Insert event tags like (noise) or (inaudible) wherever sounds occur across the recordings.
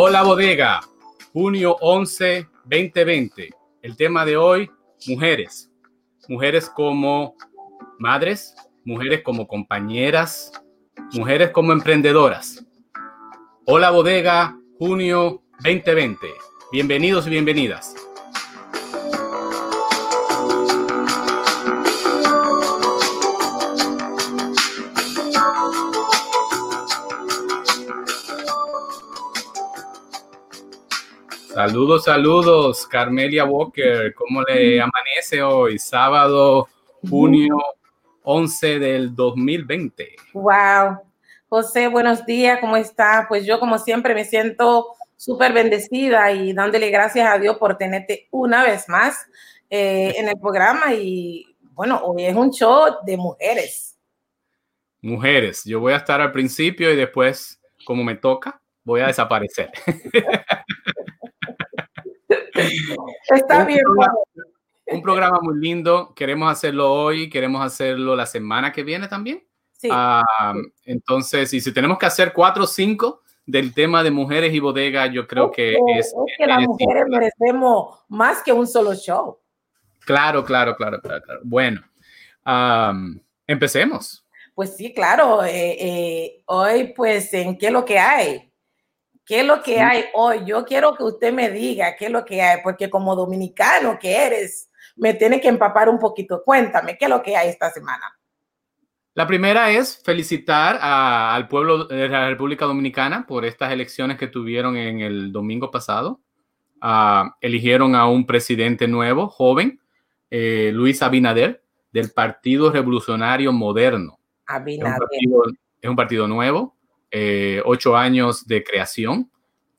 Hola bodega, junio 11, 2020. El tema de hoy, mujeres. Mujeres como madres, mujeres como compañeras, mujeres como emprendedoras. Hola bodega, junio 2020. Bienvenidos y bienvenidas. Saludos, saludos, Carmelia Walker. ¿Cómo le amanece hoy? Sábado, junio 11 del 2020. Wow. José, buenos días, ¿cómo está? Pues yo, como siempre, me siento súper bendecida y dándole gracias a Dios por tenerte una vez más eh, en el programa. Y bueno, hoy es un show de mujeres. Mujeres, yo voy a estar al principio y después, como me toca, voy a desaparecer. (laughs) Está bien. Un programa muy lindo. Queremos hacerlo hoy, queremos hacerlo la semana que viene también. Sí. Ah, entonces, y si tenemos que hacer cuatro o cinco del tema de mujeres y bodega, yo creo que es, es que las mujeres merecemos más que un solo show. Claro, claro, claro, claro. claro. Bueno, um, empecemos. Pues sí, claro. Eh, eh, hoy, pues, ¿en qué es lo que hay? ¿Qué es lo que hay hoy? Yo quiero que usted me diga qué es lo que hay, porque como dominicano que eres, me tiene que empapar un poquito. Cuéntame, ¿qué es lo que hay esta semana? La primera es felicitar a, al pueblo de la República Dominicana por estas elecciones que tuvieron en el domingo pasado. Uh, eligieron a un presidente nuevo, joven, eh, Luis Abinader, del Partido Revolucionario Moderno. Abinader. Es un partido, es un partido nuevo, eh, ocho años de creación.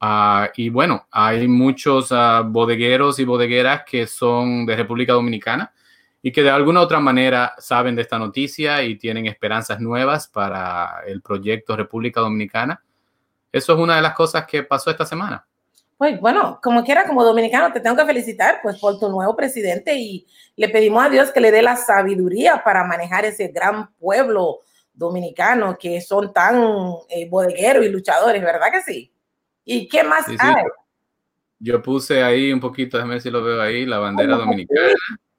Uh, y bueno, hay muchos uh, bodegueros y bodegueras que son de República Dominicana y que de alguna u otra manera saben de esta noticia y tienen esperanzas nuevas para el proyecto República Dominicana. Eso es una de las cosas que pasó esta semana. Pues bueno, como quiera, como dominicano, te tengo que felicitar pues por tu nuevo presidente y le pedimos a Dios que le dé la sabiduría para manejar ese gran pueblo dominicanos que son tan eh, bodegueros y luchadores, ¿verdad que sí? ¿Y qué más Sí, sí. hay? Yo puse ahí un poquito, déjame ver si lo veo ahí, la bandera dominicana.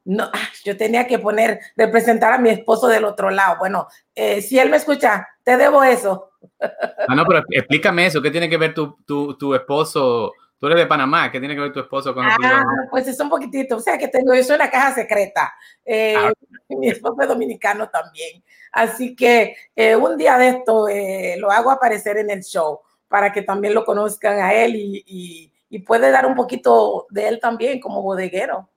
No, ah, yo tenía que poner, representar a mi esposo del otro lado. Bueno, eh, si él me escucha, te debo eso. Ah, no, pero explícame eso, ¿qué tiene que ver tu, tu, tu esposo? Tú eres de Panamá, ¿qué tiene que ver tu esposo con Ah, Dominicana? pues es un poquitito, o sea que tengo, yo soy una caja secreta. Eh, Ah. (laughs) Mi esposo es dominicano también. Así que eh, un día de esto eh, lo hago aparecer en el show para que también lo conozcan a él y, y, y puede dar un poquito de él también como bodeguero.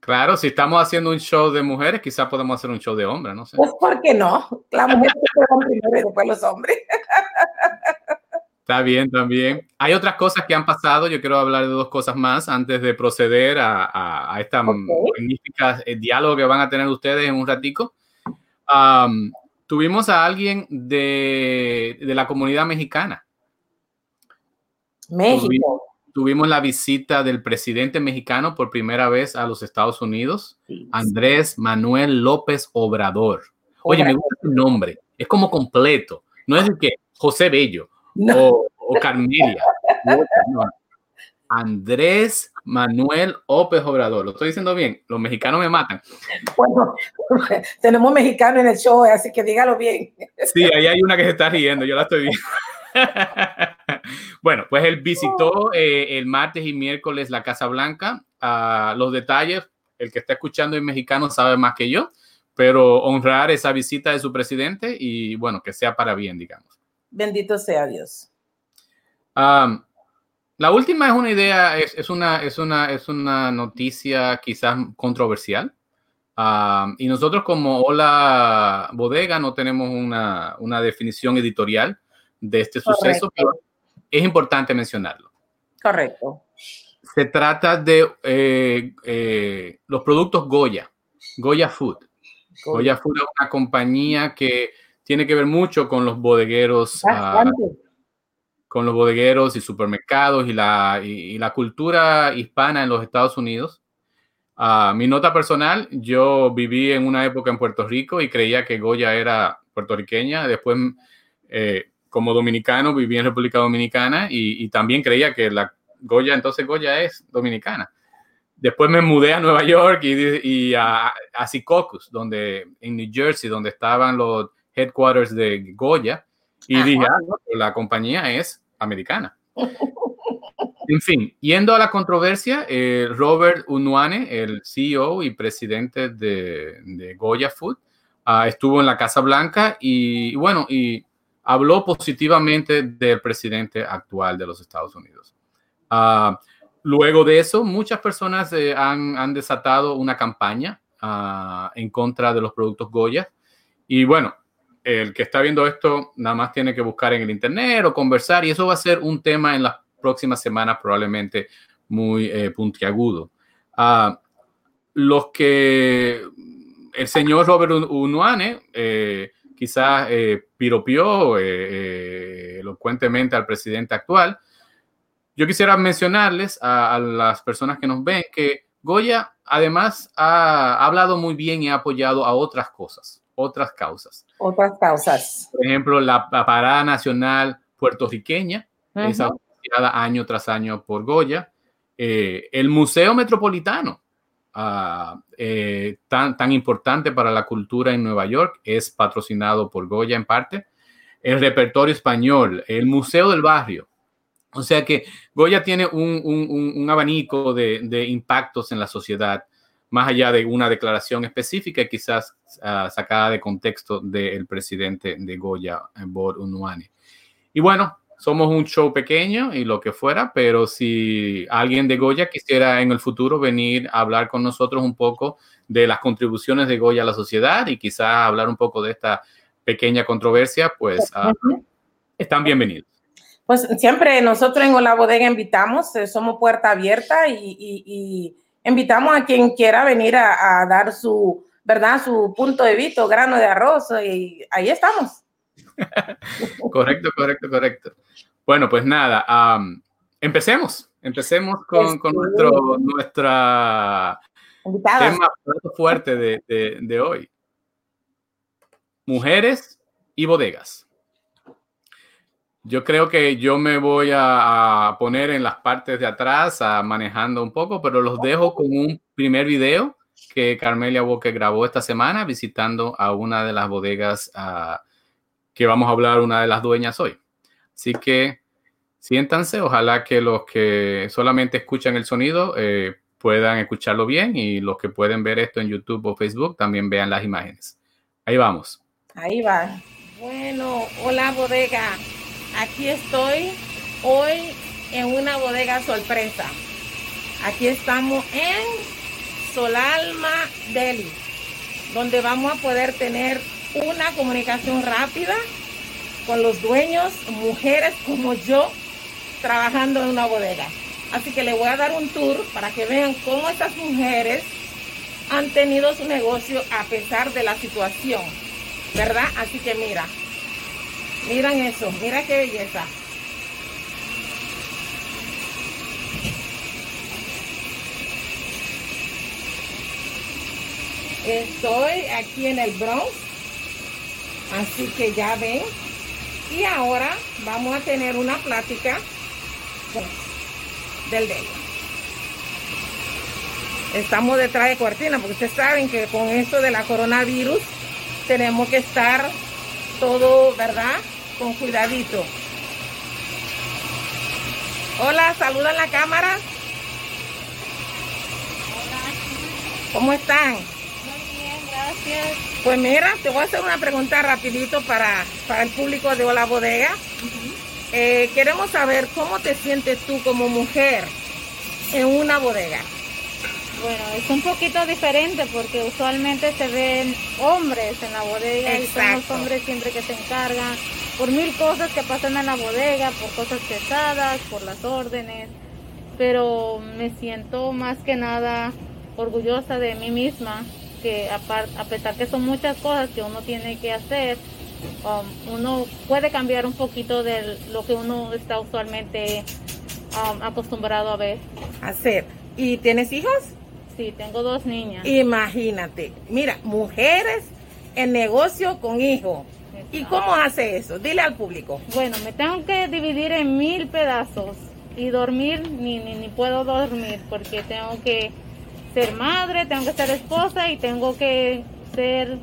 Claro, si estamos haciendo un show de mujeres, quizás podemos hacer un show de hombres, no sé. Pues, ¿por qué no? La mujer (laughs) primero y después los hombres. (laughs) Está bien, también. Hay otras cosas que han pasado. Yo quiero hablar de dos cosas más antes de proceder a, a, a esta Ok. magnífica eh, diálogo que van a tener ustedes en un ratico. Um, tuvimos a alguien de, de la comunidad mexicana. México. Tuvimos la visita del presidente mexicano por primera vez a los Estados Unidos, Sí. Andrés Manuel López Obrador. Oye, me gusta el nombre. Es como completo. No es de que José Bello No, o, o Carmelia. No. Andrés Manuel López Obrador. Lo estoy diciendo bien. Los mexicanos me matan. bueno, (laughs) tenemos mexicano en el show, así que dígalo bien. Sí, ahí hay una que se está riendo. Yo la estoy viendo. (laughs) bueno, pues él visitó eh, el martes y miércoles la Casa Blanca. Ah, los detalles, el que está escuchando en mexicano sabe más que yo, pero honrar esa visita de su presidente y bueno, que sea para bien, digamos. Bendito sea Dios. Um, la última es una idea, es, es, una, es, una, es una noticia quizás controversial. Um, y nosotros como Hola Bodega no tenemos una, una definición editorial de este suceso, pero es importante mencionarlo. Correcto. Se trata de eh, eh, los productos Goya, Goya Food. Goya Food es una compañía que tiene que ver mucho con los bodegueros, uh, con los bodegueros y supermercados y la, y, y la cultura hispana en los Estados Unidos. Uh, mi nota personal, yo viví en una época en Puerto Rico y creía que Goya era puertorriqueña. Después eh, como dominicano viví en República Dominicana y, también creía que la Goya, entonces Goya es dominicana. Después me mudé a Nueva York y, a, a Secaucus, donde, en New Jersey, donde estaban los headquarters de Goya. Y dije, ah, la compañía es americana. (laughs) En fin, yendo a la controversia, eh, Robert Unuane, el CEO y presidente de, Goya Food, ah, estuvo en la Casa Blanca y, bueno, y habló positivamente del presidente actual de los Estados Unidos. Ah, luego de eso, muchas personas eh, han, desatado una campaña ah, en contra de los productos Goya. Y bueno, el que está viendo esto nada más tiene que buscar en el internet o conversar y eso va a ser un tema en las próximas semanas probablemente muy eh, puntiagudo. Ah, los que el señor Robert Unuane eh, quizás eh, piropió elocuentemente al presidente actual, yo quisiera mencionarles a, las personas que nos ven que Goya además ha hablado muy bien y ha apoyado a otras cosas, otras causas. Otras causas. Por ejemplo, la, Parada Nacional puertorriqueña, año tras año por Goya. Eh, el Museo Metropolitano, ah, eh, tan, tan importante para la cultura en Nueva York, es patrocinado por Goya en parte. El repertorio español, el Museo del Barrio. O sea que Goya tiene un, abanico de, impactos en la sociedad, más allá de una declaración específica, quizás ah, sacada de contexto del presidente de Goya, Bor Unuane. Y bueno, somos un show pequeño y lo que fuera, pero si alguien de Goya quisiera en el futuro venir a hablar con nosotros un poco de las contribuciones de Goya a la sociedad y quizás hablar un poco de esta pequeña controversia, pues ah, están bienvenidos. Pues siempre nosotros en La Bodega invitamos, eh, somos puerta abierta y, invitamos a quien quiera venir a, a, dar su, ¿verdad? Su punto de vista, grano de arroz y ahí estamos. (laughs) correcto, correcto, correcto. Bueno, pues nada, empecemos. Empecemos con, con nuestro nuestra tema fuerte de, de, hoy. Mujeres y bodegas. Yo creo que yo me voy a, poner en las partes de atrás, a, manejando un poco, pero los dejo con un primer video que Carmelia Walker grabó esta semana visitando a una de las bodegas uh, que vamos a hablar una de las dueñas hoy. Así que siéntanse, ojalá que los que solamente escuchan el sonido eh, puedan escucharlo bien y los que pueden ver esto en YouTube o Facebook también vean las imágenes. Ahí vamos. Ahí va. Bueno, hola bodega. Aquí estoy hoy en una bodega sorpresa. Aquí estamos en Solalma Delhi, donde vamos a poder tener una comunicación rápida con los dueños, mujeres como yo, trabajando en una bodega. Así que le voy a dar un tour para que vean cómo estas mujeres han tenido su negocio a pesar de la situación, ¿verdad? Así que mira, miran eso, mira qué belleza. Estoy aquí en el Bronx, Así que ya ven. Y ahora vamos a tener una plática del dedo. Estamos detrás de cortina porque ustedes saben que con esto de la coronavirus tenemos que estar todo, ¿verdad? Con cuidadito. Hola, saludan la cámara. Hola. ¿Cómo están? Muy bien, gracias. Pues mira, te voy a hacer una pregunta rapidito para, para el público de Hola Bodega. Eh, queremos saber cómo te sientes tú como mujer en una bodega. Bueno, es un poquito diferente porque usualmente se ven hombres en la bodega y son los hombres siempre que se encargan por mil cosas que pasan en la bodega, por cosas pesadas, por las órdenes. Pero me siento más que nada orgullosa de mí misma que a, pesar que son muchas cosas que uno tiene que hacer, um, uno puede cambiar un poquito de lo que uno está usualmente um, acostumbrado a ver. Hacer. ¿Y tienes hijos? Sí, tengo dos niñas. Imagínate, mira, mujeres en negocio con hijos. ¿Y cómo hace eso? Dile al público. Bueno, me tengo que dividir en mil pedazos y dormir, ni, ni, ni puedo dormir porque tengo que ser madre, tengo que ser esposa y tengo que ser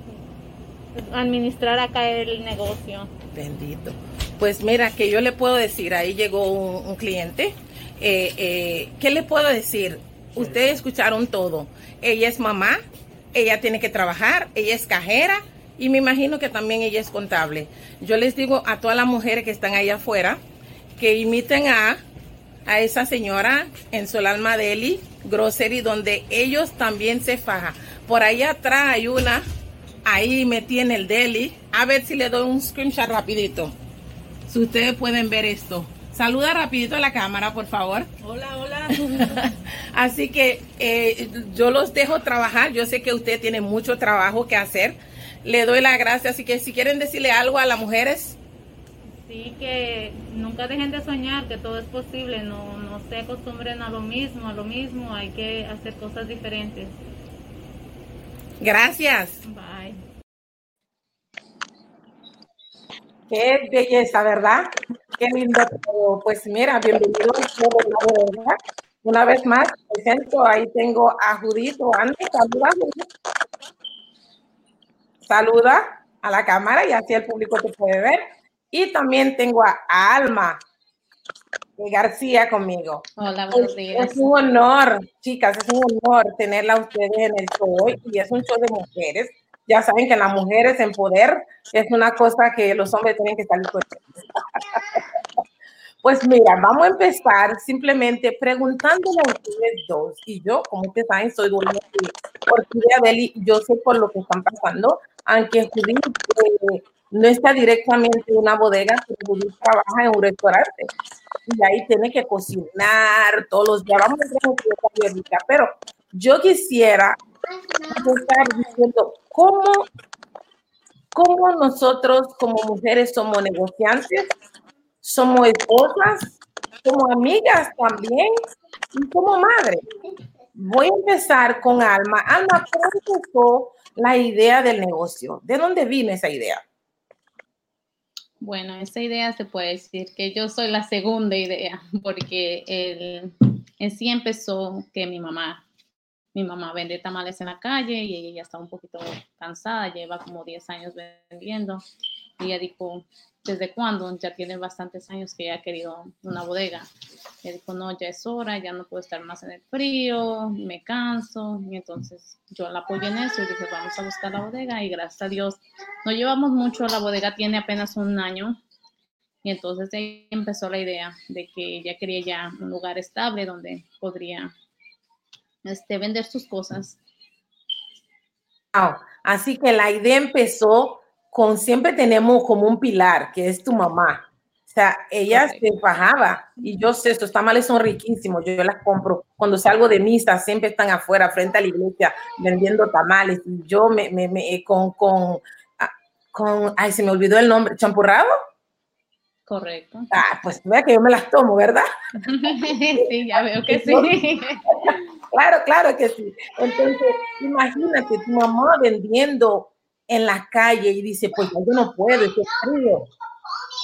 administrar acá el negocio. Bendito. Pues mira, que yo le puedo decir, ahí llegó un, cliente. Eh, eh, ¿Qué le puedo decir? Ustedes escucharon todo. Ella es mamá, ella tiene que trabajar, ella es cajera y me imagino que también ella es contable. Yo les digo a todas las mujeres que están ahí afuera que imiten a, a esa señora en Solar Madeli Grocery, donde ellos también se fajan. Por ahí atrás hay una, ahí me tiene el deli. A ver si le doy un screenshot rapidito. Si ustedes pueden ver esto. Saluda rapidito a la cámara, por favor. Hola, hola. (laughs) Así que eh, yo los dejo trabajar. Yo sé que usted tiene mucho trabajo que hacer. Le doy la gracia. Así que si quieren decirle algo a las mujeres. Sí, que nunca dejen de soñar, que todo es posible. No, no se acostumbren a lo mismo, a lo mismo. Hay que hacer cosas diferentes. Gracias. Bye. Qué belleza, ¿verdad? Qué lindo. Pues mira, bienvenido Una vez más, presento, ahí tengo a Judito. Antes, saluda, Saluda a la cámara y así el público te puede ver. Y también tengo a Alma García conmigo. Hola, buenos días. Es un honor, chicas, es un honor tenerla a ustedes en el show hoy y es un show de mujeres ya saben que las mujeres en poder es una cosa que los hombres tienen que salir con. (laughs) Pues mira, vamos a empezar simplemente preguntándole a ustedes dos. Y yo, como ustedes saben, soy dueña de Orquídea Deli. Yo sé por lo que están pasando, aunque Judith eh, no está directamente en una bodega, pero Judith trabaja en un restaurante. Y ahí tiene que cocinar todos los días. Vamos a ver pero yo quisiera estar diciendo cómo, cómo nosotros como mujeres somos negociantes, somos esposas, como amigas también y como madre. Voy a empezar con Alma. Alma, ¿cómo empezó la idea del negocio? ¿De dónde vino esa idea? Bueno, esa idea se puede decir que yo soy la segunda idea, porque el, en sí empezó que mi mamá mi mamá vende tamales en la calle y ella ya está un poquito cansada, lleva como 10 años vendiendo. Y ella dijo, ¿desde cuándo? Ya tiene bastantes años que ella ha querido una bodega. Ella dijo, no, ya es hora, ya no puedo estar más en el frío, me canso. Y entonces yo la apoyé en eso y dije, vamos a buscar la bodega. Y gracias a Dios, no llevamos mucho, la bodega tiene apenas un año. Y entonces ahí empezó la idea de que ella quería ya un lugar estable donde podría este, vender sus cosas. Así que la idea empezó con siempre tenemos como un pilar, que es tu mamá. O sea, ella se fajaba y yo sé, estos tamales son riquísimos, yo, las compro. Cuando salgo de misa, siempre están afuera, frente a la iglesia, vendiendo tamales. Y yo me, me, me con, con, ah, con, ay, se me olvidó el nombre, champurrado. Correcto. Ah, pues vea que yo me las tomo, ¿verdad? (laughs) sí, ya veo que (laughs) sí. Claro, claro que sí. Entonces, imagínate tu mamá vendiendo en la calle y dice, pues yo no puedo, es frío.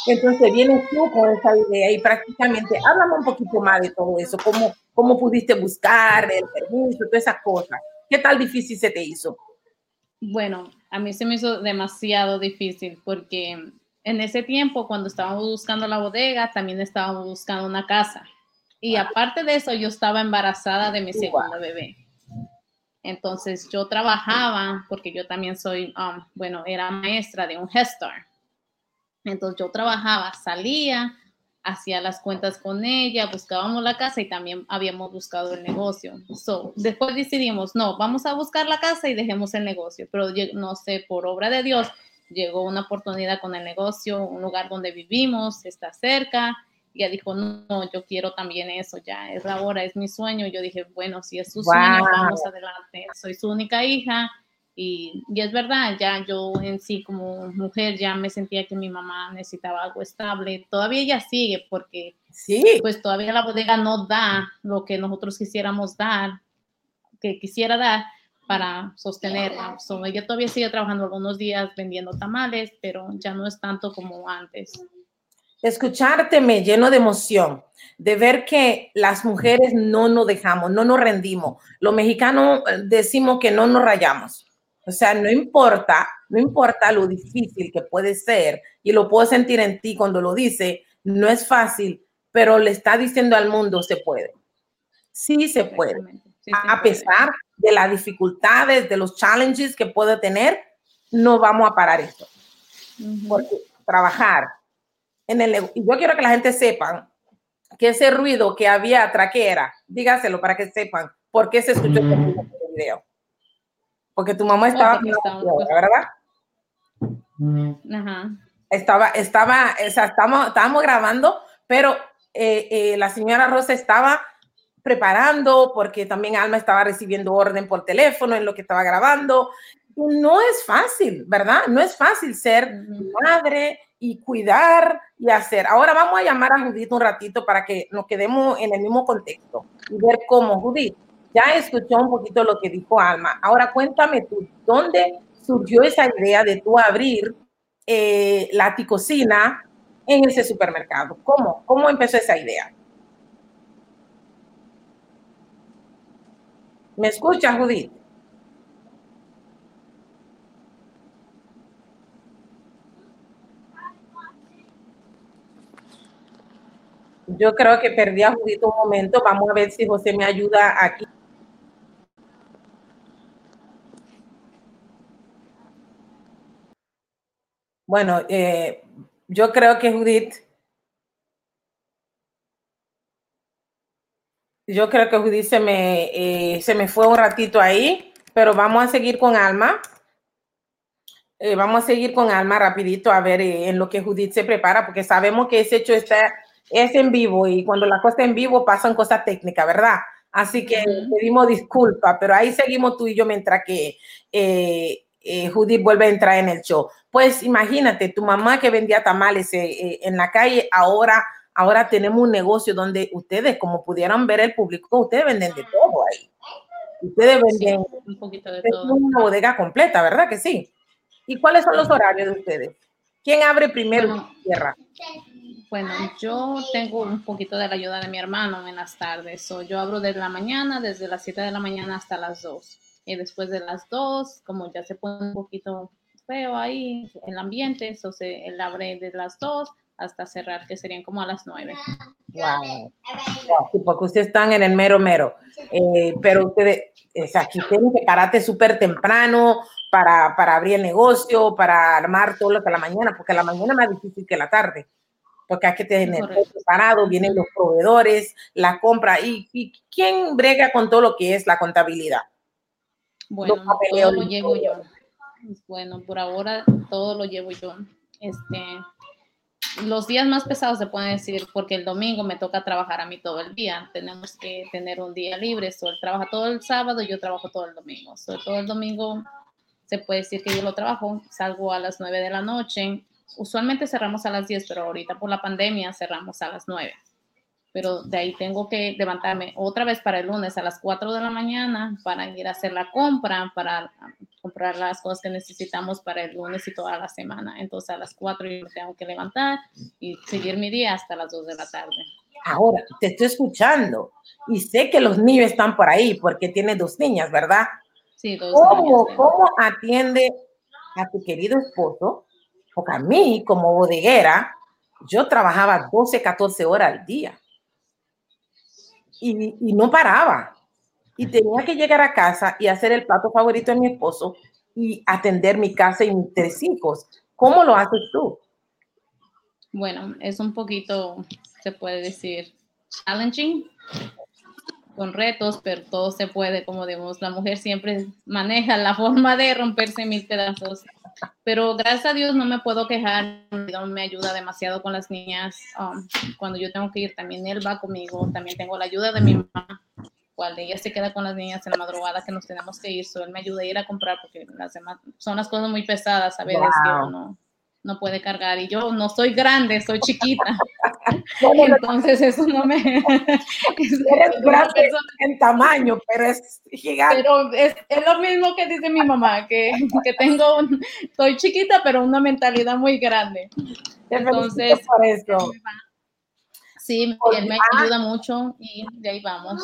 Entonces vienes tú con esa idea y prácticamente háblame un poquito más de todo eso, cómo, cómo pudiste buscar el permiso, todas esas cosas. ¿Qué tal difícil se te hizo? Bueno, a mí se me hizo demasiado difícil porque en ese tiempo, cuando estábamos buscando la bodega, también estábamos buscando una casa. Y aparte de eso, yo estaba embarazada de mi segundo bebé. Entonces yo trabajaba, porque yo también soy, um, bueno, era maestra de un gestor. Entonces yo trabajaba, salía, hacía las cuentas con ella, buscábamos la casa y también habíamos buscado el negocio. So, después decidimos, no, vamos a buscar la casa y dejemos el negocio. Pero no sé, por obra de Dios, llegó una oportunidad con el negocio, un lugar donde vivimos, está cerca. Y ella dijo, no, yo quiero también eso, ya es la hora, es mi sueño. Yo dije, bueno, si es su sueño, vamos adelante. Soy su única hija. Y, y, es verdad, ya yo en sí como mujer ya me sentía que mi mamá necesitaba algo estable. Todavía ella sigue porque sí. pues todavía la bodega no da lo que nosotros quisiéramos dar, que quisiera dar, para sostenerla. So, ella todavía sigue trabajando algunos días vendiendo tamales, pero ya no es tanto como antes. Escucharte me lleno de emoción, de ver que las mujeres no nos dejamos, no nos rendimos. Los mexicanos eh, decimos que no nos rayamos. O sea, no importa, no importa lo difícil que puede ser, y lo puedo sentir en ti cuando lo dice, no es fácil, pero le está diciendo al mundo, se puede. Sí se puede. a pesar de las dificultades, de los challenges que puede tener, no vamos a parar esto. Porque trabajar en el... Y yo quiero que la gente sepa que ese ruido que había atrás, ¿qué era? Dígaselo para que sepan por qué se escuchó mm. video. Porque tu mamá estaba, ¿verdad? Ajá. Estaba, estaba, o sea, estábamos, estábamos grabando, pero eh, eh, la señora Rosa estaba preparando porque también Alma estaba recibiendo orden por teléfono en lo que estaba grabando. No es fácil, ¿verdad? No es fácil ser madre y cuidar y hacer. Ahora vamos a llamar a Judith un ratito para que nos quedemos en el mismo contexto y ver cómo Judith ya escuchó un poquito lo que dijo Alma. Ahora cuéntame tú, ¿dónde surgió esa idea de tú abrir eh, la ticocina en ese supermercado? ¿Cómo? ¿Cómo empezó esa idea? ¿Me escucha, Judith? Yo creo que perdí a Judith un momento. Vamos a ver si José me ayuda aquí. Bueno, eh, yo creo que Judith, yo creo que Judith se me, eh, se me fue un ratito ahí, pero vamos a seguir con Alma. Eh, vamos a seguir con Alma rapidito a ver en lo que Judith se prepara, porque sabemos que ese hecho está, es en vivo y cuando la cosa en vivo pasan cosas técnicas, ¿verdad? Así que pedimos disculpas, pero ahí seguimos tú y yo mientras que eh, Judith vuelve a entrar en el show. Pues imagínate, tu mamá que vendía tamales eh, eh, en la calle, ahora, ahora tenemos un negocio donde ustedes, como pudieran ver el público, ustedes venden de todo ahí. Ustedes venden un poquito de todo. una bodega completa, ¿verdad que sí? ¿Y cuáles son los horarios de ustedes? ¿Quién abre primero tierra? Bueno, yo tengo un poquito de la ayuda de mi hermano en las tardes. yo abro desde la mañana, desde las 7 de la mañana hasta las 2 y después de las dos, como ya se pone un poquito feo ahí el ambiente, eso se él abre de las dos hasta cerrar, que serían como a las nueve. Wow. porque ustedes están en el mero mero. Eh, pero ustedes, o aquí tienen que pararte súper temprano para, para, abrir el negocio, para armar todo lo que la mañana, porque la mañana es más difícil que la tarde. Porque hay que tener preparado, vienen los proveedores, la compra y, y quién brega con todo lo que es la contabilidad. Bueno, todo lo llevo yo. Bueno, por ahora todo lo llevo yo. Este, los días más pesados se pueden decir porque el domingo me toca trabajar a mí todo el día. Tenemos que tener un día libre. So, él trabaja todo el sábado y yo trabajo todo el domingo. So, todo el domingo se puede decir que yo lo trabajo. Salgo a las 9 de la noche. Usualmente cerramos a las 10, pero ahorita por la pandemia cerramos a las 9 pero de ahí tengo que levantarme otra vez para el lunes a las 4 de la mañana para ir a hacer la compra, para comprar las cosas que necesitamos para el lunes y toda la semana. Entonces a las 4 yo me tengo que levantar y seguir mi día hasta las 2 de la tarde. Ahora, te estoy escuchando y sé que los niños están por ahí porque tiene dos niñas, ¿verdad? Sí, dos ¿Cómo, ¿Cómo atiende a tu querido esposo? Porque a mí, como bodeguera, yo trabajaba 12, 14 horas al día y, no paraba. Y tenía que llegar a casa y hacer el plato favorito de mi esposo y atender mi casa y mis tres hijos. ¿Cómo lo haces tú? Bueno, es un poquito, se puede decir, challenging, con retos, pero todo se puede, como digamos, la mujer siempre maneja la (laughs) forma de romperse mil pedazos pero gracias a Dios no me puedo quejar, me ayuda demasiado con las niñas. Um, cuando yo tengo que ir, también él va conmigo, también tengo la ayuda de mi mamá, cuando ella se queda con las niñas en la madrugada que nos tenemos que ir, so él me ayuda a ir a comprar porque las demás son las cosas muy pesadas a veces que uno no puede cargar y yo no soy grande, soy chiquita. (laughs) Entonces eso no me... (laughs) Eres grande en tamaño, pero es gigante. Pero es, es, lo mismo que dice mi mamá, que, que tengo, un, estoy chiquita, pero una mentalidad muy grande. Entonces, por eso. Sí, él me ayuda mucho y de ahí vamos.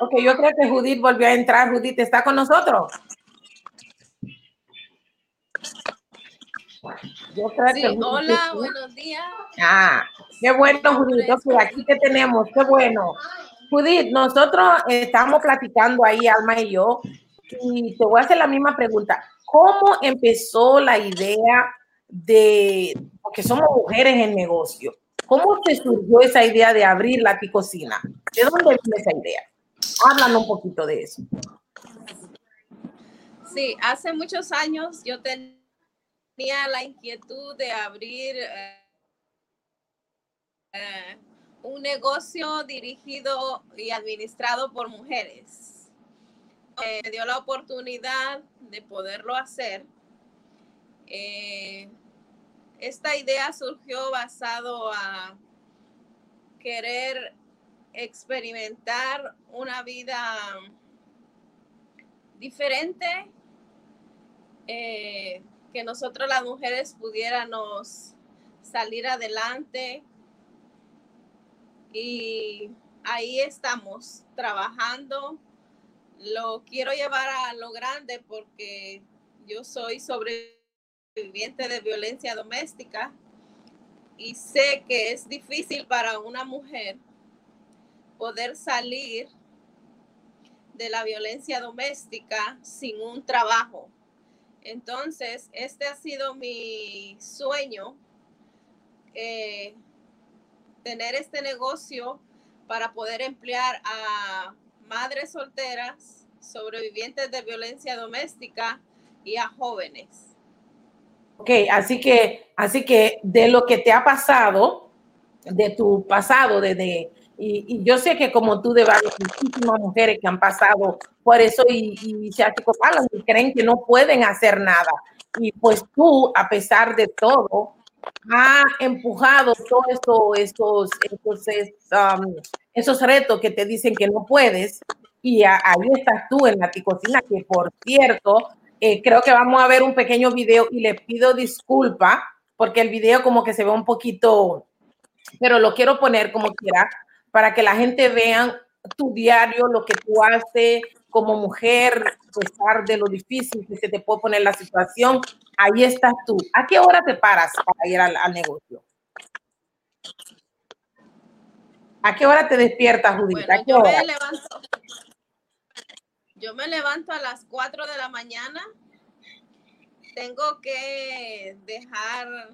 Ok, yo creo que Judith volvió a entrar. Judith, ¿está con nosotros? Yo creo sí, que hola, buenos días. Ah, qué bueno, Judith. Okay, aquí te tenemos, qué bueno. Judith, nosotros estamos platicando ahí, Alma y yo, y te voy a hacer la misma pregunta. ¿Cómo empezó la idea de, porque somos mujeres en negocio, cómo te surgió esa idea de abrir la cocina? ¿De dónde viene esa idea? Háblanos un poquito de eso. Sí, hace muchos años yo tenía la inquietud de abrir eh, eh, un negocio dirigido y administrado por mujeres. me dio la oportunidad de poderlo hacer. Eh, esta idea surgió basado a querer experimentar una vida diferente, eh, que nosotros las mujeres pudiéramos salir adelante. Y ahí estamos trabajando. Lo quiero llevar a lo grande porque yo soy sobreviviente de violencia doméstica y sé que es difícil para una mujer poder salir de la violencia doméstica sin un trabajo. Entonces, este ha sido mi sueño, eh, tener este negocio para poder emplear a madres solteras, sobrevivientes de violencia doméstica y a jóvenes. Ok, así que, así que de lo que te ha pasado, de tu pasado, desde y, yo sé que como tú de varias muchísimas mujeres que han pasado por eso y, y se achicopalan y creen que no pueden hacer nada. Y pues tú, a pesar de todo, ha empujado todos esos, esos, um, esos retos que te dicen que no puedes. Y ahí estás tú en la ticocina, que por cierto, eh, creo que vamos a ver un pequeño video y le pido disculpa porque el video como que se ve un poquito, pero lo quiero poner como quiera para que la gente vea tu diario, lo que tú haces como mujer, a pesar de lo difícil que se te puede poner la situación, ahí estás tú. ¿A qué hora te paras para ir al, negocio? ¿A qué hora te despiertas, Judith? yo, Me levanto, yo me levanto a las 4 de la mañana. Tengo que dejar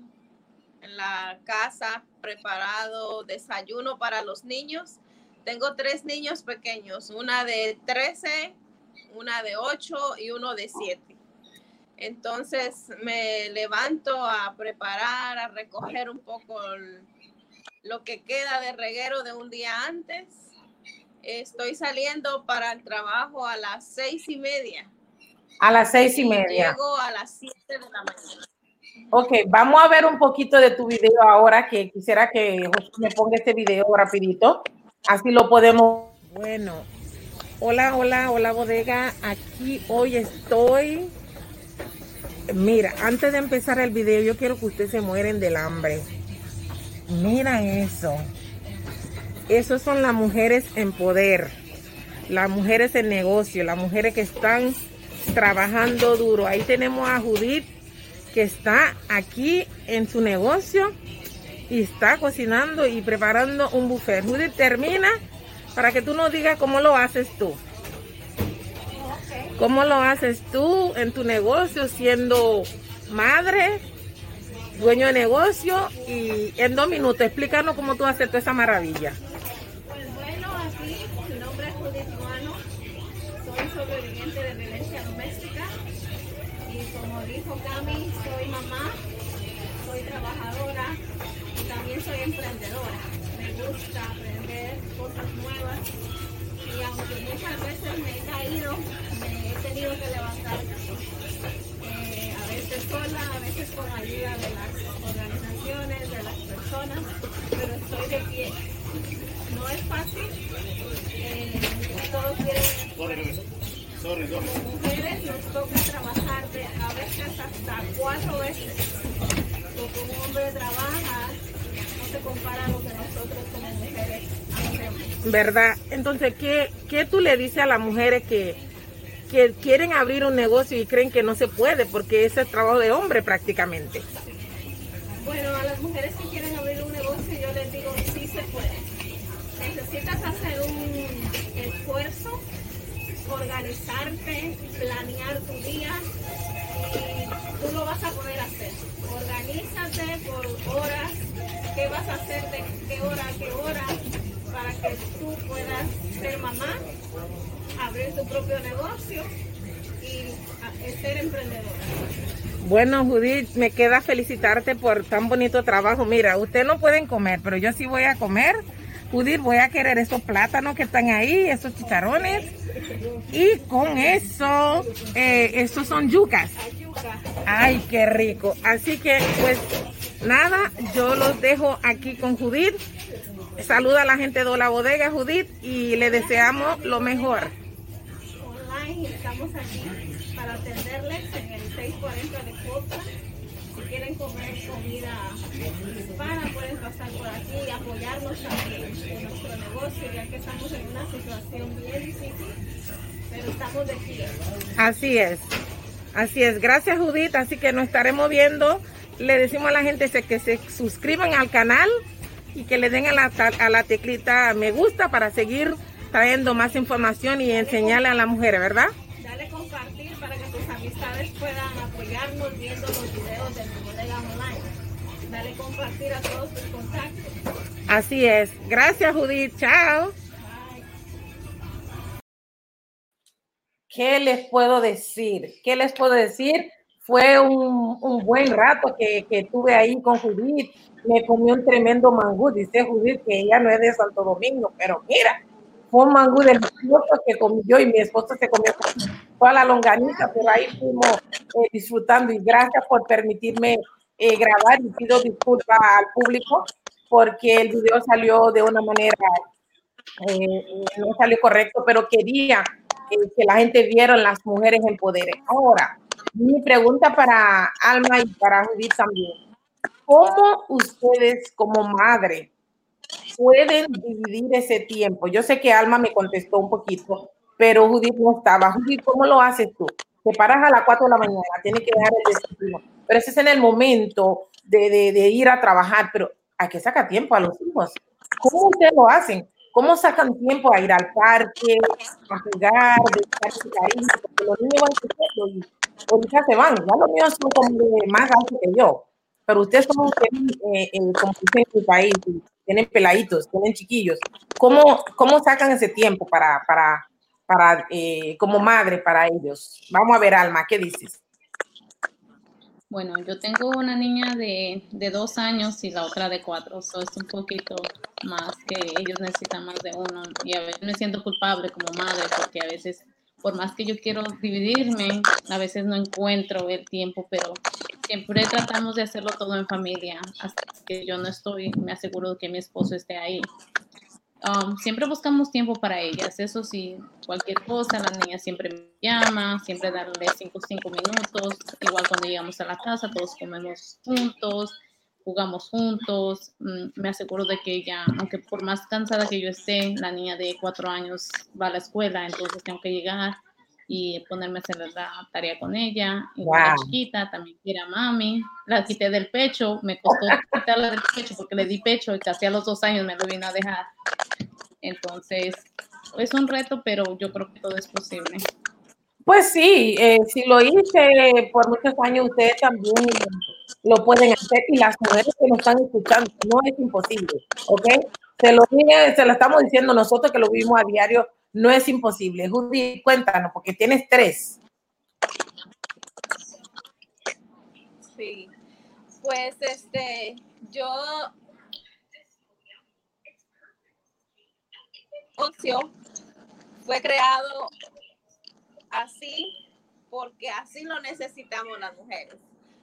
en la casa preparado desayuno para los niños. Tengo tres niños pequeños, una de 13, una de 8 y uno de 7. Entonces me levanto a preparar, a recoger un poco lo que queda de reguero de un día antes. Estoy saliendo para el trabajo a las seis y media. A las seis y media. Llego a las siete de la mañana. Ok, vamos a ver un poquito de tu video ahora, que quisiera que me ponga este video rapidito. Así lo podemos. Bueno, hola, hola, hola bodega. Aquí hoy estoy. Mira, antes de empezar el video, yo quiero que ustedes se mueren del hambre. Mira eso. Esas son las mujeres en poder, las mujeres en negocio, las mujeres que están trabajando duro. Ahí tenemos a Judith que está aquí en su negocio y está cocinando y preparando un buffet. Judith, termina para que tú nos digas cómo lo haces tú. ¿Cómo lo haces tú en tu negocio siendo madre, dueño de negocio? Y en dos minutos, explícanos cómo tú haces toda esa maravilla. Pues bueno, aquí mi nombre es Judith Juano, soy sobreviviente soy mamá, soy trabajadora y también soy emprendedora. Me gusta aprender cosas nuevas y aunque muchas veces me he caído, me he tenido que levantar eh, a veces sola, a veces con ayuda de las organizaciones, de las personas, pero estoy que no es fácil. Eh, todos quieren. Como mujeres nos toca trabajar de, a veces hasta cuatro veces. Porque un hombre trabaja, no se compara a lo que nosotros como mujeres hacemos. ¿Verdad? Entonces, ¿qué, qué tú le dices a las mujeres que, que quieren abrir un negocio y creen que no se puede? Porque ese es trabajo de hombre prácticamente. Bueno, a las mujeres que quieren abrir un negocio yo les digo, sí se puede. Necesitas hacer un esfuerzo, organizarte, planear tu día y tú lo vas a poder hacer. Organízate por horas, qué vas a hacer de qué hora a qué hora para que tú puedas ser mamá, abrir tu propio negocio y ah, ser emprendedora. Bueno, Judith, me queda felicitarte por tan bonito trabajo. Mira, ustedes no pueden comer, pero yo sí voy a comer. Judith, voy a querer esos plátanos que están ahí, esos chicharrones. Y con eso, eh, estos son yucas. Ay, qué rico. Así que, pues, nada, yo los dejo aquí con Judith. Saluda a la gente de la bodega, Judith, y le deseamos lo mejor. Online estamos aquí para atenderles en el 640 de Costa. Quieren comer comida hispana, pueden pasar por aquí y apoyarnos también en nuestro negocio, ya que estamos en una situación bien difícil, pero estamos de pie. Así es, así es. Gracias, Judith. Así que nos estaremos viendo. Le decimos a la gente que se suscriban al canal y que le den a la, a la teclita me gusta para seguir trayendo más información y enseñarle a las mujeres, ¿verdad? Dale compartir para que tus amistades puedan apoyarnos viendo los videos de. Dale compartir a todos tus contactos. Así es. Gracias, Judith. Chao. ¿Qué les puedo decir? ¿Qué les puedo decir? Fue un, un buen rato que, que, tuve ahí con Judith. Me comió un tremendo mangú. Dice Judith que ella no es de Santo Domingo, pero mira, fue un mangú delicioso que comí yo y mi esposo se comió toda la longaniza, pero ahí fuimos eh, disfrutando y gracias por permitirme eh, grabar y pido disculpas al público porque el video salió de una manera, eh, no salió correcto, pero quería que la gente viera las mujeres en poder. Ahora, mi pregunta para Alma y para Judith también. ¿Cómo ustedes como madre pueden dividir ese tiempo? Yo sé que Alma me contestó un poquito, pero Judith no estaba. Judith, ¿cómo lo haces tú? Te paras a las 4 de la mañana, tienes que dejar el desayuno, pero ese es en el momento de, de, de ir a trabajar, pero hay que sacar tiempo a los hijos. ¿Cómo ustedes lo hacen? ¿Cómo sacan tiempo a ir al parque, a jugar, de estar cariño? Porque los niños van creciendo y ahorita se van. Ya los niños son como de más altos que yo. Pero ustedes son eh, eh, como dicen en su país, tienen peladitos, tienen chiquillos. ¿Cómo, cómo sacan ese tiempo para, para, para eh, como madre para ellos? Vamos a ver, Alma, ¿qué dices? Bueno, yo tengo una niña de, de dos años y la otra de cuatro, eso es un poquito más que ellos necesitan más de uno. Y a veces me siento culpable como madre porque a veces, por más que yo quiero dividirme, a veces no encuentro el tiempo, pero siempre tratamos de hacerlo todo en familia. Hasta que yo no estoy, me aseguro que mi esposo esté ahí. Um, siempre buscamos tiempo para ellas, eso sí, cualquier cosa, la niña siempre me llama, siempre darle 5 cinco minutos, igual cuando llegamos a la casa, todos comemos juntos, jugamos juntos, mm, me aseguro de que ella, aunque por más cansada que yo esté, la niña de cuatro años va a la escuela, entonces tengo que llegar y ponerme a hacer la tarea con ella. Y wow. la chiquita también quiere a mami. La quité del pecho, me costó (laughs) quitarla del pecho porque le di pecho y casi a los dos años me lo vino a dejar. Entonces, es un reto, pero yo creo que todo es posible. Pues sí, eh, si lo hice por muchos años, ustedes también lo pueden hacer y las mujeres que nos están escuchando, no es imposible, ¿ok? Se lo, se lo estamos diciendo nosotros que lo vimos a diario no es imposible. Judy, cuéntanos, porque tienes tres. Sí, pues este, yo ocio fue creado así porque así lo necesitamos las mujeres.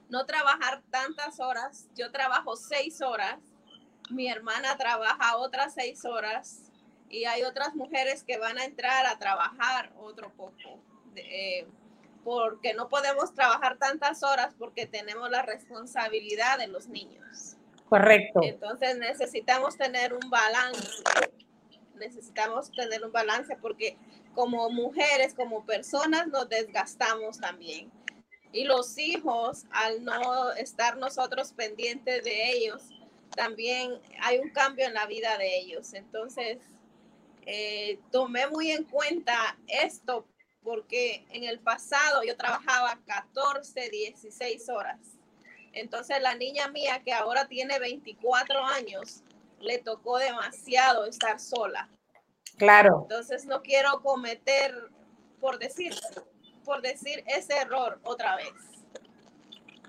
No trabajar tantas horas, yo trabajo seis horas mi hermana trabaja otras seis horas y hay otras mujeres que van a entrar a trabajar otro poco. Eh, porque no podemos trabajar tantas horas porque tenemos la responsabilidad de los niños. Correcto. Entonces necesitamos tener un balance. Necesitamos tener un balance porque como mujeres, como personas, nos desgastamos también. Y los hijos, al no estar nosotros pendientes de ellos, también hay un cambio en la vida de ellos. Entonces, eh, tomé muy en cuenta esto porque en el pasado yo trabajaba 14, 16 horas. Entonces la niña mía que ahora tiene 24 años, le tocó demasiado estar sola. Claro. Entonces no quiero cometer, por decir, por decir ese error otra vez.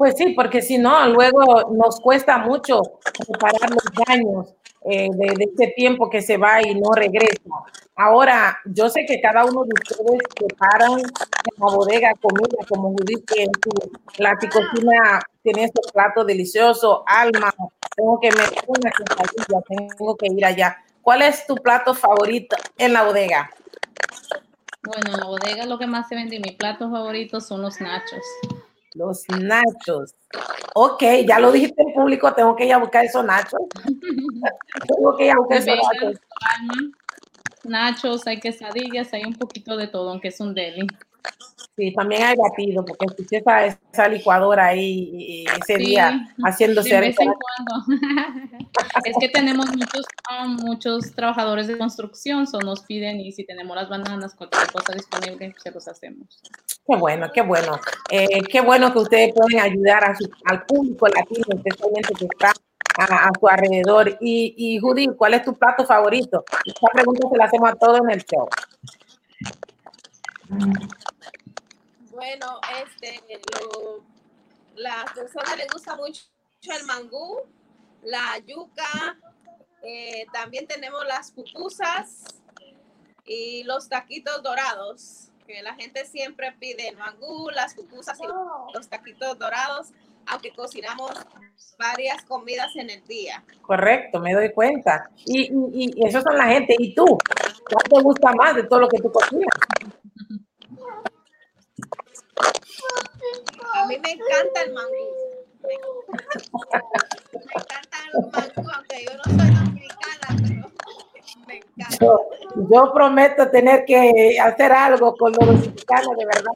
Pues sí, porque si no, luego nos cuesta mucho reparar los daños eh, de, de, ese tiempo que se va y no regresa. Ahora, yo sé que cada uno de ustedes preparan en la bodega comida, como Judith, que en su la cocina tiene este plato delicioso. Alma, tengo que meter una quesadilla, tengo que ir allá. ¿Cuál es tu plato favorito en la bodega? Bueno, en la bodega lo que más se vende, mi plato favorito son los nachos. Los nachos. Ok, ya lo dijiste en público, tengo que ir a buscar esos nachos. (laughs) tengo que ir a buscar esos nachos. Nachos, hay quesadillas, hay un poquito de todo, aunque es un deli. Sí, también hay batido, porque escuché esa, esa licuadora ahí ese sí, día haciéndose. De vez en cuando. (laughs) es que tenemos muchos, um, muchos trabajadores de construcción, so nos piden y si tenemos las bananas, cualquier cosa disponible, se los hacemos. Qué bueno, qué bueno. Eh, qué bueno que ustedes pueden ayudar al público latino, especialmente que está a, a su alrededor. Y, y Judy, ¿cuál es tu plato favorito? Esta pregunta se la hacemos a todos en el show. Bueno, este, lo, las personas les gusta mucho el mangú, la yuca, eh, también tenemos las pupusas y los taquitos dorados, la gente siempre pide el mangú, las pupusas y los taquitos dorados, aunque cocinamos varias comidas en el día. Correcto, me doy cuenta. Y, y, y eso son la gente. ¿Y tú? ¿Cuál te gusta más de todo lo que tú cocinas? A mí me encanta el mangú. Me, encanta el mangú, aunque yo no soy dominicana, pero me encanta. Yo, yo, prometo tener que hacer algo con los dominicanos, de verdad.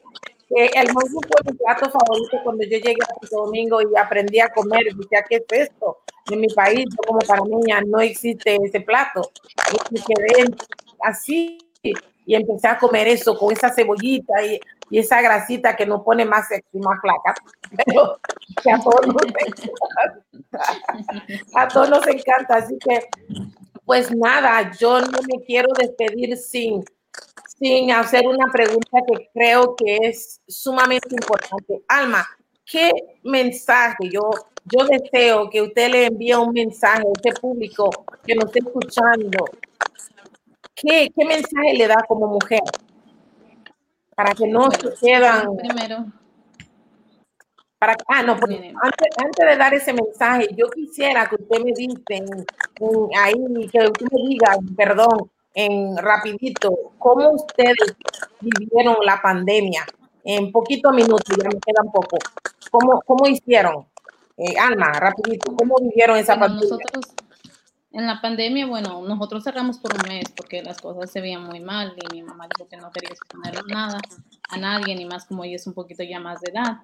Eh, el mangú fue mi plato favorito cuando yo llegué a Santo Domingo y aprendí a comer. Decía, ¿qué es esto? En mi país, yo como panameña, no existe ese plato. Y quedé así y empecé a comer eso con esa cebollita y, y esa grasita que nos pone más sexy, más flaca. (laughs) Pero que a todos nos encanta. A todos nos encanta. Así que, pues nada, yo no me quiero despedir sin, sin hacer una pregunta que creo que es sumamente importante. Alma, ¿qué mensaje? Yo, yo deseo que usted le envíe un mensaje a este público que nos esté escuchando ¿Qué, ¿Qué mensaje le da como mujer? Para que no se. Primero. Para, ah, no, antes, antes, de dar ese mensaje, yo quisiera que usted me dice ahí, que usted me diga, perdón, en rapidito, cómo ustedes vivieron la pandemia. En poquitos minutos, ya me quedan poco. ¿Cómo, cómo hicieron? Eh, Alma, rapidito, ¿cómo vivieron esa bueno, pandemia? Nosotros, en la pandemia, bueno, nosotros cerramos por un mes porque las cosas se veían muy mal y mi mamá dijo que no quería exponer nada a nadie, ni más como ella es un poquito ya más de edad.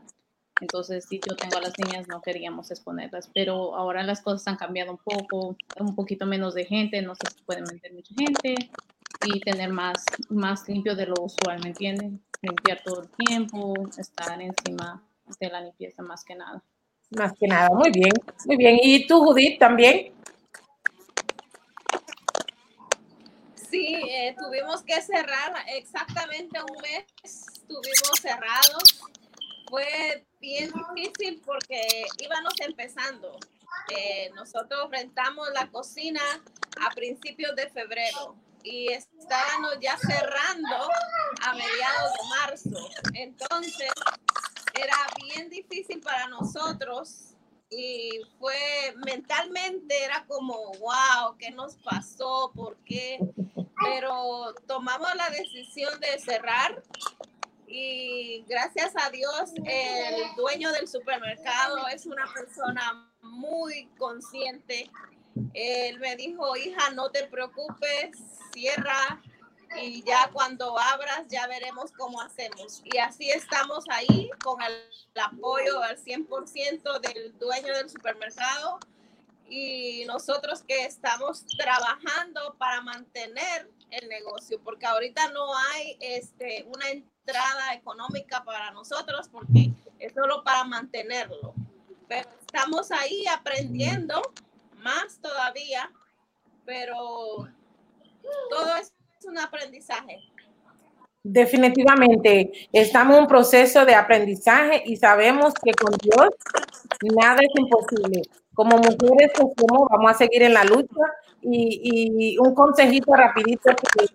Entonces, si yo tengo a las niñas, no queríamos exponerlas, pero ahora las cosas han cambiado un poco, un poquito menos de gente, no se puede meter mucha gente y tener más, más limpio de lo usual, ¿me entienden? Limpiar todo el tiempo, estar encima de la limpieza más que nada. Más que nada, muy bien, muy bien. ¿Y tú, Judith, también? Sí, eh, tuvimos que cerrar exactamente un mes, estuvimos cerrados. Fue bien difícil porque íbamos empezando. Eh, nosotros rentamos la cocina a principios de febrero y estábamos ya cerrando a mediados de marzo. Entonces, era bien difícil para nosotros y fue mentalmente era como, wow, ¿qué nos pasó? ¿Por qué? Pero tomamos la decisión de cerrar y gracias a Dios el dueño del supermercado es una persona muy consciente. Él me dijo, hija, no te preocupes, cierra y ya cuando abras ya veremos cómo hacemos. Y así estamos ahí con el, apoyo al 100% del dueño del supermercado y nosotros que estamos trabajando para mantener el negocio, porque ahorita no hay este, una entrada económica para nosotros porque es solo para mantenerlo. Pero estamos ahí aprendiendo más todavía, pero todo es un aprendizaje. Definitivamente, estamos en un proceso de aprendizaje y sabemos que con Dios nada es imposible. Como mujeres vamos a seguir en la lucha y, un consejito rapidito que,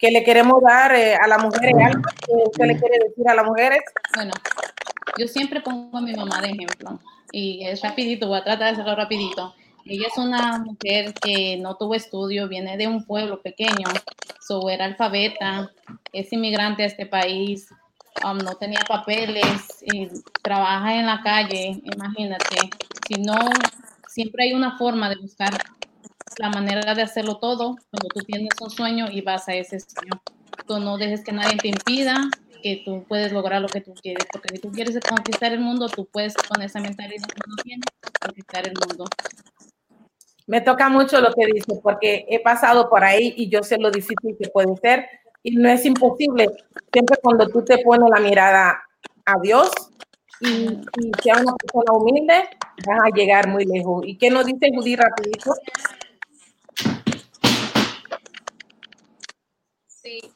le queremos dar eh, a las mujeres, algo que usted le quiere decir a las mujeres. Bueno, yo siempre pongo a mi mamá de ejemplo y es rapidito, voy a tratar de hacerlo rapidito. Ella es una mujer que no tuvo estudio, viene de un pueblo pequeño, so era alfabeta, es inmigrante a este país, um, no tenía papeles, trabaja en la calle, imagínate. Si no, siempre hay una forma de buscar la manera de hacerlo todo cuando tú tienes un sueño y vas a ese sueño. Tú no dejes que nadie te impida que tú puedes lograr lo que tú quieres, porque si tú quieres conquistar el mundo, tú puedes con esa mentalidad que tú tienes conquistar el mundo. Me toca mucho lo que dice, porque he pasado por ahí y yo sé lo difícil que puede ser y no es imposible. Siempre cuando tú te pones la mirada a Dios y, y sea una persona humilde, vas a llegar muy lejos. ¿Y qué nos dice Judy rapidito?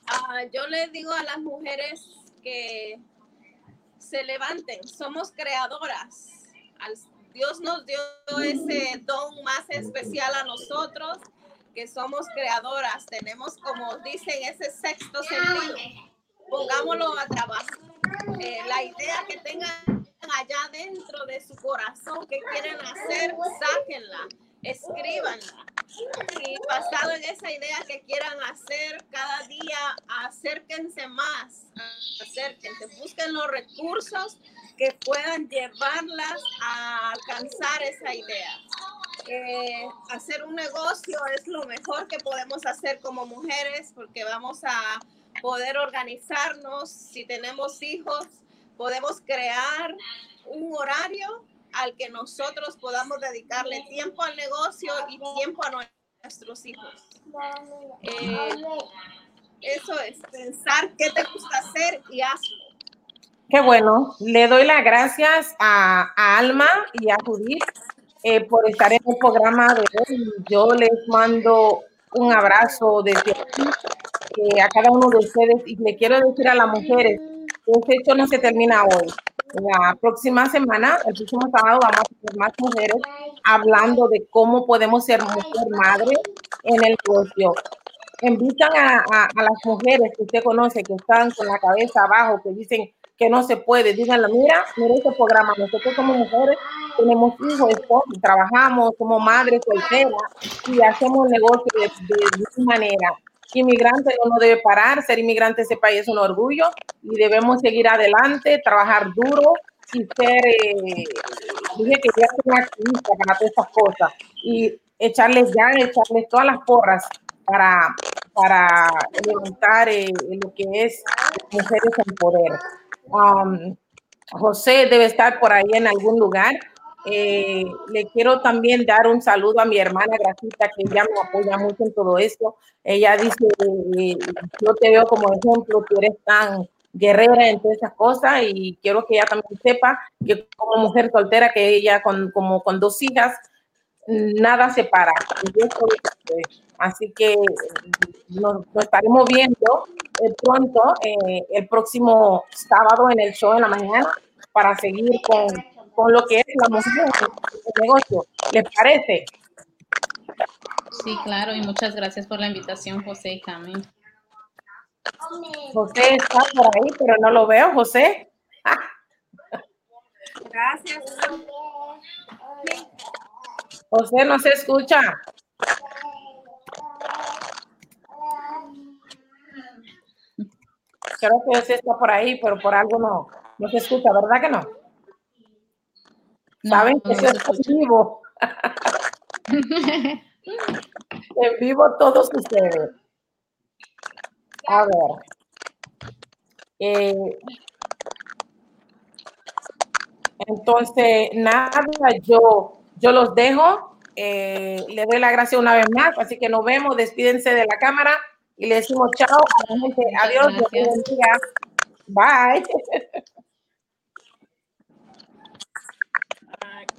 Ah, yo les digo a las mujeres que se levanten, somos creadoras. Dios nos dio ese don más especial a nosotros, que somos creadoras. Tenemos, como dicen, ese sexto sentido. Pongámoslo a trabajar. Eh, la idea que tengan allá dentro de su corazón que quieren hacer, sáquenla, escríbanla. Y basado en esa idea que quieran hacer cada día, acérquense más, acérquense, busquen los recursos que puedan llevarlas a alcanzar esa idea. Eh, hacer un negocio es lo mejor que podemos hacer como mujeres porque vamos a poder organizarnos. Si tenemos hijos, podemos crear un horario al que nosotros podamos dedicarle tiempo al negocio y tiempo a nuestros hijos. Eh, eso es, pensar qué te gusta hacer y hazlo. Qué bueno. Le doy las gracias a, Alma y a Judith eh, por estar en el programa de hoy. Yo les mando un abrazo desde aquí eh, a cada uno de ustedes y le quiero decir a las mujeres que hecho no se termina hoy. La próxima semana, el próximo sábado, vamos a tener más mujeres hablando de cómo podemos ser mujer madre en el negocio. Invitan a, a, las mujeres que usted conoce que están con la cabeza abajo, que dicen, que no se puede. Díganlo, mira, mira este programa. Nosotros como mujeres tenemos hijos, trabajamos, somos madres solteras y hacemos negocio de, de, manera. Inmigrante no debe parar, ser inmigrante en ese país es un orgullo y debemos seguir adelante, trabajar duro y ser, eh, dije que ya soy activista para todas estas cosas y echarles ya, echarles todas las porras para, para levantar eh, lo que es mujeres en poder. Um, José debe estar por ahí en algún lugar. Eh, le quiero también dar un saludo a mi hermana Gracita, que ella me apoya mucho en todo esto. Ella dice, eh, yo te veo como ejemplo, tú eres tan guerrera en todas esas cosas y quiero que ella también sepa que como mujer soltera, que ella con, como con dos hijas, nada se para. Así que nos, estaremos viendo eh, pronto, eh, el próximo sábado en el show en la mañana, para seguir con, con lo que es la música el negocio. ¿Les parece? Sí, claro, y muchas gracias por la invitación, José y Cami. José está por ahí, pero no lo veo, José. Gracias. José no se escucha. Creo que José está por ahí, pero por algo no, no se escucha, ¿verdad que no? Saben que no es en vivo. (laughs) en vivo todos ustedes. A ver. Eh, entonces, nada, yo, yo los dejo. Eh, le doy la gracia una vez más, así que nos vemos, despídense de la cámara y le decimos chao Adiós, Bye. (laughs)